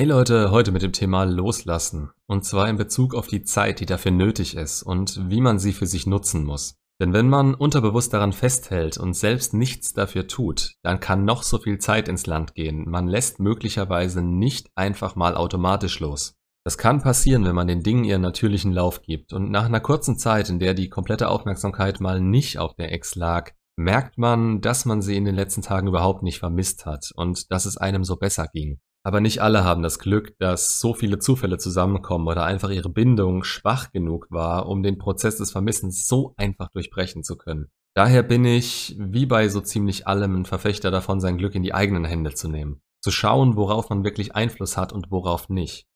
Hey Leute, heute mit dem Thema Loslassen. Und zwar in Bezug auf die Zeit, die dafür nötig ist und wie man sie für sich nutzen muss. Denn wenn man unterbewusst daran festhält und selbst nichts dafür tut, dann kann noch so viel Zeit ins Land gehen. Man lässt möglicherweise nicht einfach mal automatisch los. Das kann passieren, wenn man den Dingen ihren natürlichen Lauf gibt. Und nach einer kurzen Zeit, in der die komplette Aufmerksamkeit mal nicht auf der Ex lag, merkt man, dass man sie in den letzten Tagen überhaupt nicht vermisst hat und dass es einem so besser ging. Aber nicht alle haben das Glück, dass so viele Zufälle zusammenkommen oder einfach ihre Bindung schwach genug war, um den Prozess des Vermissens so einfach durchbrechen zu können. Daher bin ich, wie bei so ziemlich allem, ein Verfechter davon, sein Glück in die eigenen Hände zu nehmen. Zu schauen, worauf man wirklich Einfluss hat und worauf nicht.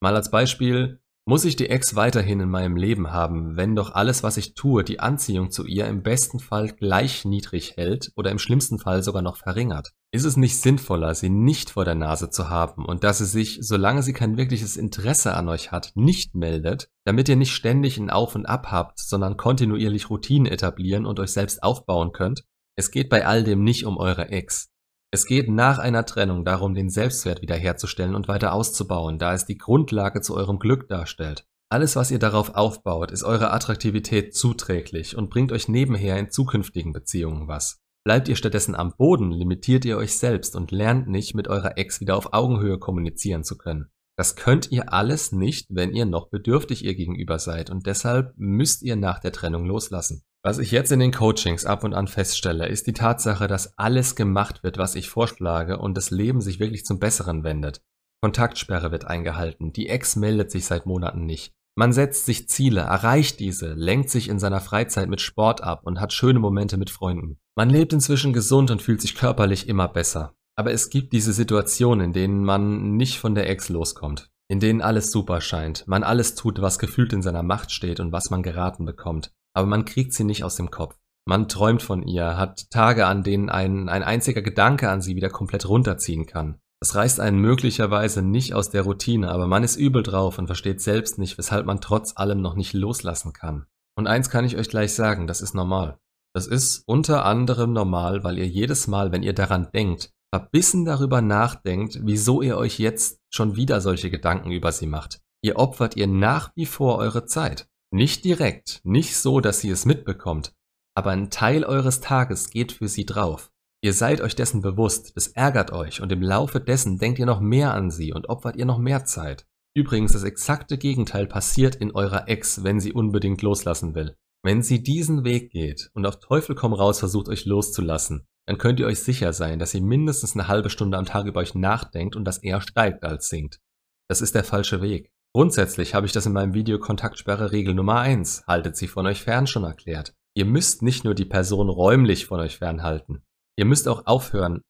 Mal als Beispiel, muss ich die Ex weiterhin in meinem Leben haben, wenn doch alles, was ich tue, die Anziehung zu ihr im besten Fall gleich niedrig hält oder im schlimmsten Fall sogar noch verringert? Ist es nicht sinnvoller, sie nicht vor der Nase zu haben und dass sie sich, solange sie kein wirkliches Interesse an euch hat, nicht meldet, damit ihr nicht ständig ein Auf und Ab habt, sondern kontinuierlich Routinen etablieren und euch selbst aufbauen könnt? Es geht bei all dem nicht um eure Ex. Es geht nach einer Trennung darum, den Selbstwert wiederherzustellen und weiter auszubauen, da es die Grundlage zu eurem Glück darstellt. Alles, was ihr darauf aufbaut, ist eurer Attraktivität zuträglich und bringt euch nebenher in zukünftigen Beziehungen was. Bleibt ihr stattdessen am Boden, limitiert ihr euch selbst und lernt nicht, mit eurer Ex wieder auf Augenhöhe kommunizieren zu können. Das könnt ihr alles nicht, wenn ihr noch bedürftig ihr gegenüber seid und deshalb müsst ihr nach der Trennung loslassen. Was ich jetzt in den Coachings ab und an feststelle, ist die Tatsache, dass alles gemacht wird, was ich vorschlage und das Leben sich wirklich zum Besseren wendet. Kontaktsperre wird eingehalten, die Ex meldet sich seit Monaten nicht. Man setzt sich Ziele, erreicht diese, lenkt sich in seiner Freizeit mit Sport ab und hat schöne Momente mit Freunden. Man lebt inzwischen gesund und fühlt sich körperlich immer besser. Aber es gibt diese Situationen, in denen man nicht von der Ex loskommt, in denen alles super scheint, man alles tut, was gefühlt in seiner Macht steht und was man geraten bekommt aber man kriegt sie nicht aus dem Kopf. Man träumt von ihr, hat Tage, an denen ein, ein einziger Gedanke an sie wieder komplett runterziehen kann. Das reißt einen möglicherweise nicht aus der Routine, aber man ist übel drauf und versteht selbst nicht, weshalb man trotz allem noch nicht loslassen kann. Und eins kann ich euch gleich sagen, das ist normal. Das ist unter anderem normal, weil ihr jedes Mal, wenn ihr daran denkt, verbissen darüber nachdenkt, wieso ihr euch jetzt schon wieder solche Gedanken über sie macht. Ihr opfert ihr nach wie vor eure Zeit. Nicht direkt, nicht so, dass sie es mitbekommt, aber ein Teil eures Tages geht für sie drauf. Ihr seid euch dessen bewusst, es ärgert euch und im Laufe dessen denkt ihr noch mehr an sie und opfert ihr noch mehr Zeit. Übrigens, das exakte Gegenteil passiert in eurer Ex, wenn sie unbedingt loslassen will. Wenn sie diesen Weg geht und auf Teufel komm raus versucht euch loszulassen, dann könnt ihr euch sicher sein, dass sie mindestens eine halbe Stunde am Tag über euch nachdenkt und das eher steigt als sinkt. Das ist der falsche Weg. Grundsätzlich habe ich das in meinem Video Kontaktsperre Regel Nummer 1, haltet sie von euch fern schon erklärt. Ihr müsst nicht nur die Person räumlich von euch fernhalten. Ihr müsst auch aufhören,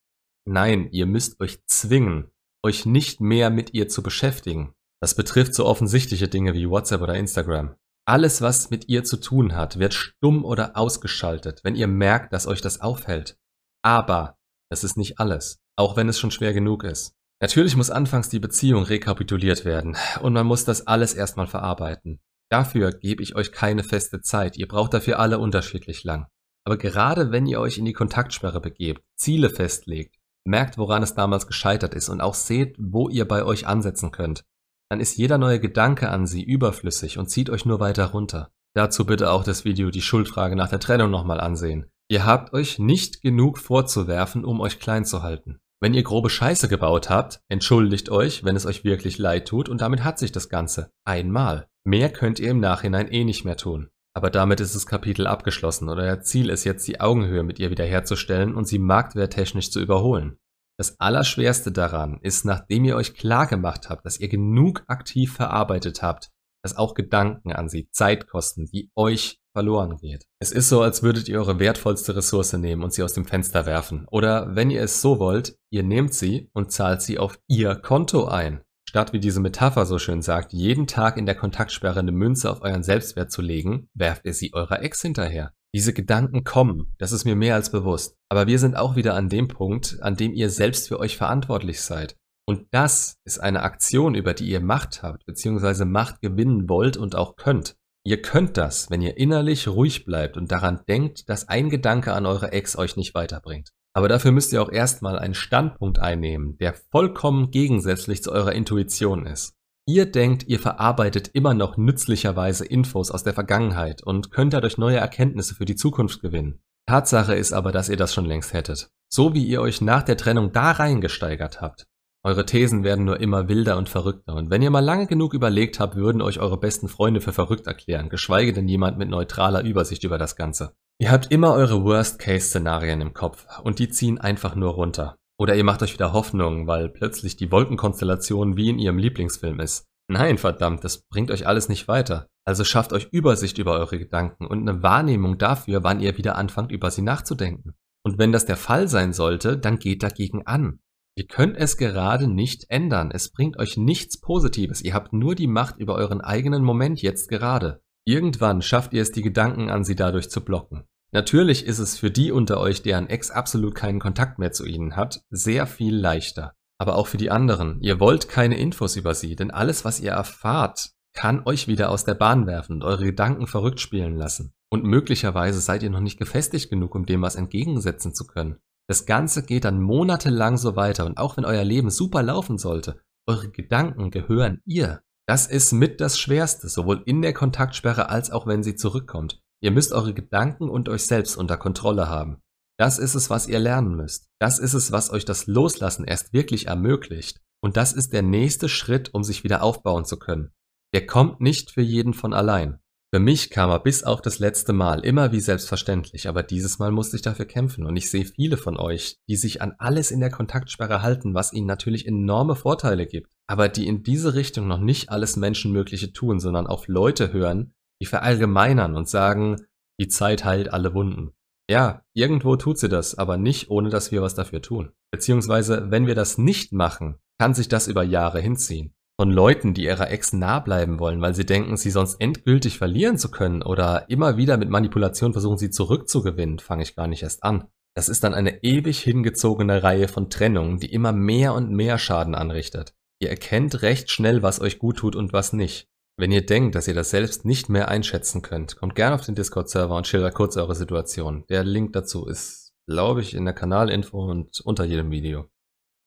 nein, ihr müsst euch zwingen, euch nicht mehr mit ihr zu beschäftigen. Das betrifft so offensichtliche Dinge wie WhatsApp oder Instagram. Alles, was mit ihr zu tun hat, wird stumm oder ausgeschaltet, wenn ihr merkt, dass euch das aufhält. Aber das ist nicht alles, auch wenn es schon schwer genug ist. Natürlich muss anfangs die Beziehung rekapituliert werden und man muss das alles erstmal verarbeiten. Dafür gebe ich euch keine feste Zeit, ihr braucht dafür alle unterschiedlich lang. Aber gerade wenn ihr euch in die Kontaktsperre begebt, Ziele festlegt, merkt, woran es damals gescheitert ist und auch seht, wo ihr bei euch ansetzen könnt, dann ist jeder neue Gedanke an sie überflüssig und zieht euch nur weiter runter. Dazu bitte auch das Video Die Schuldfrage nach der Trennung nochmal ansehen. Ihr habt euch nicht genug vorzuwerfen, um euch klein zu halten. Wenn ihr grobe Scheiße gebaut habt, entschuldigt euch, wenn es euch wirklich leid tut und damit hat sich das Ganze. Einmal. Mehr könnt ihr im Nachhinein eh nicht mehr tun. Aber damit ist das Kapitel abgeschlossen und euer Ziel ist jetzt die Augenhöhe mit ihr wiederherzustellen und sie marktwerttechnisch zu überholen. Das Allerschwerste daran ist, nachdem ihr euch klar gemacht habt, dass ihr genug aktiv verarbeitet habt, dass auch Gedanken an sie Zeit kosten, die euch verloren geht. Es ist so, als würdet ihr eure wertvollste Ressource nehmen und sie aus dem Fenster werfen. Oder wenn ihr es so wollt, ihr nehmt sie und zahlt sie auf ihr Konto ein. Statt wie diese Metapher so schön sagt, jeden Tag in der Kontaktsperre eine Münze auf euren Selbstwert zu legen, werft ihr sie eurer Ex hinterher. Diese Gedanken kommen, das ist mir mehr als bewusst. Aber wir sind auch wieder an dem Punkt, an dem ihr selbst für euch verantwortlich seid. Und das ist eine Aktion, über die ihr Macht habt, beziehungsweise Macht gewinnen wollt und auch könnt. Ihr könnt das, wenn ihr innerlich ruhig bleibt und daran denkt, dass ein Gedanke an eure Ex euch nicht weiterbringt. Aber dafür müsst ihr auch erstmal einen Standpunkt einnehmen, der vollkommen gegensätzlich zu eurer Intuition ist. Ihr denkt, ihr verarbeitet immer noch nützlicherweise Infos aus der Vergangenheit und könnt dadurch neue Erkenntnisse für die Zukunft gewinnen. Tatsache ist aber, dass ihr das schon längst hättet. So wie ihr euch nach der Trennung da reingesteigert habt. Eure Thesen werden nur immer wilder und verrückter und wenn ihr mal lange genug überlegt habt, würden euch eure besten Freunde für verrückt erklären, geschweige denn jemand mit neutraler Übersicht über das Ganze. Ihr habt immer eure Worst-Case-Szenarien im Kopf und die ziehen einfach nur runter. Oder ihr macht euch wieder Hoffnung, weil plötzlich die Wolkenkonstellation wie in ihrem Lieblingsfilm ist. Nein, verdammt, das bringt euch alles nicht weiter. Also schafft euch Übersicht über eure Gedanken und eine Wahrnehmung dafür, wann ihr wieder anfangt, über sie nachzudenken. Und wenn das der Fall sein sollte, dann geht dagegen an. Ihr könnt es gerade nicht ändern. Es bringt euch nichts Positives. Ihr habt nur die Macht über euren eigenen Moment jetzt gerade. Irgendwann schafft ihr es, die Gedanken an sie dadurch zu blocken. Natürlich ist es für die unter euch, deren Ex absolut keinen Kontakt mehr zu ihnen hat, sehr viel leichter. Aber auch für die anderen. Ihr wollt keine Infos über sie, denn alles, was ihr erfahrt, kann euch wieder aus der Bahn werfen und eure Gedanken verrückt spielen lassen. Und möglicherweise seid ihr noch nicht gefestigt genug, um dem was entgegensetzen zu können. Das Ganze geht dann monatelang so weiter und auch wenn euer Leben super laufen sollte, eure Gedanken gehören ihr. Das ist mit das Schwerste, sowohl in der Kontaktsperre als auch wenn sie zurückkommt. Ihr müsst eure Gedanken und euch selbst unter Kontrolle haben. Das ist es, was ihr lernen müsst. Das ist es, was euch das Loslassen erst wirklich ermöglicht. Und das ist der nächste Schritt, um sich wieder aufbauen zu können. Der kommt nicht für jeden von allein. Für mich kam er bis auf das letzte Mal immer wie selbstverständlich, aber dieses Mal musste ich dafür kämpfen und ich sehe viele von euch, die sich an alles in der Kontaktsperre halten, was ihnen natürlich enorme Vorteile gibt, aber die in diese Richtung noch nicht alles Menschenmögliche tun, sondern auf Leute hören, die verallgemeinern und sagen, die Zeit heilt alle Wunden. Ja, irgendwo tut sie das, aber nicht ohne dass wir was dafür tun. Beziehungsweise, wenn wir das nicht machen, kann sich das über Jahre hinziehen. Von Leuten, die ihrer Ex nah bleiben wollen, weil sie denken, sie sonst endgültig verlieren zu können oder immer wieder mit Manipulation versuchen, sie zurückzugewinnen, fange ich gar nicht erst an. Das ist dann eine ewig hingezogene Reihe von Trennungen, die immer mehr und mehr Schaden anrichtet. Ihr erkennt recht schnell, was euch gut tut und was nicht. Wenn ihr denkt, dass ihr das selbst nicht mehr einschätzen könnt, kommt gerne auf den Discord-Server und schildert kurz eure Situation. Der Link dazu ist, glaube ich, in der Kanalinfo und unter jedem Video.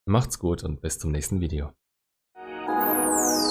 Macht's gut und bis zum nächsten Video. Bye.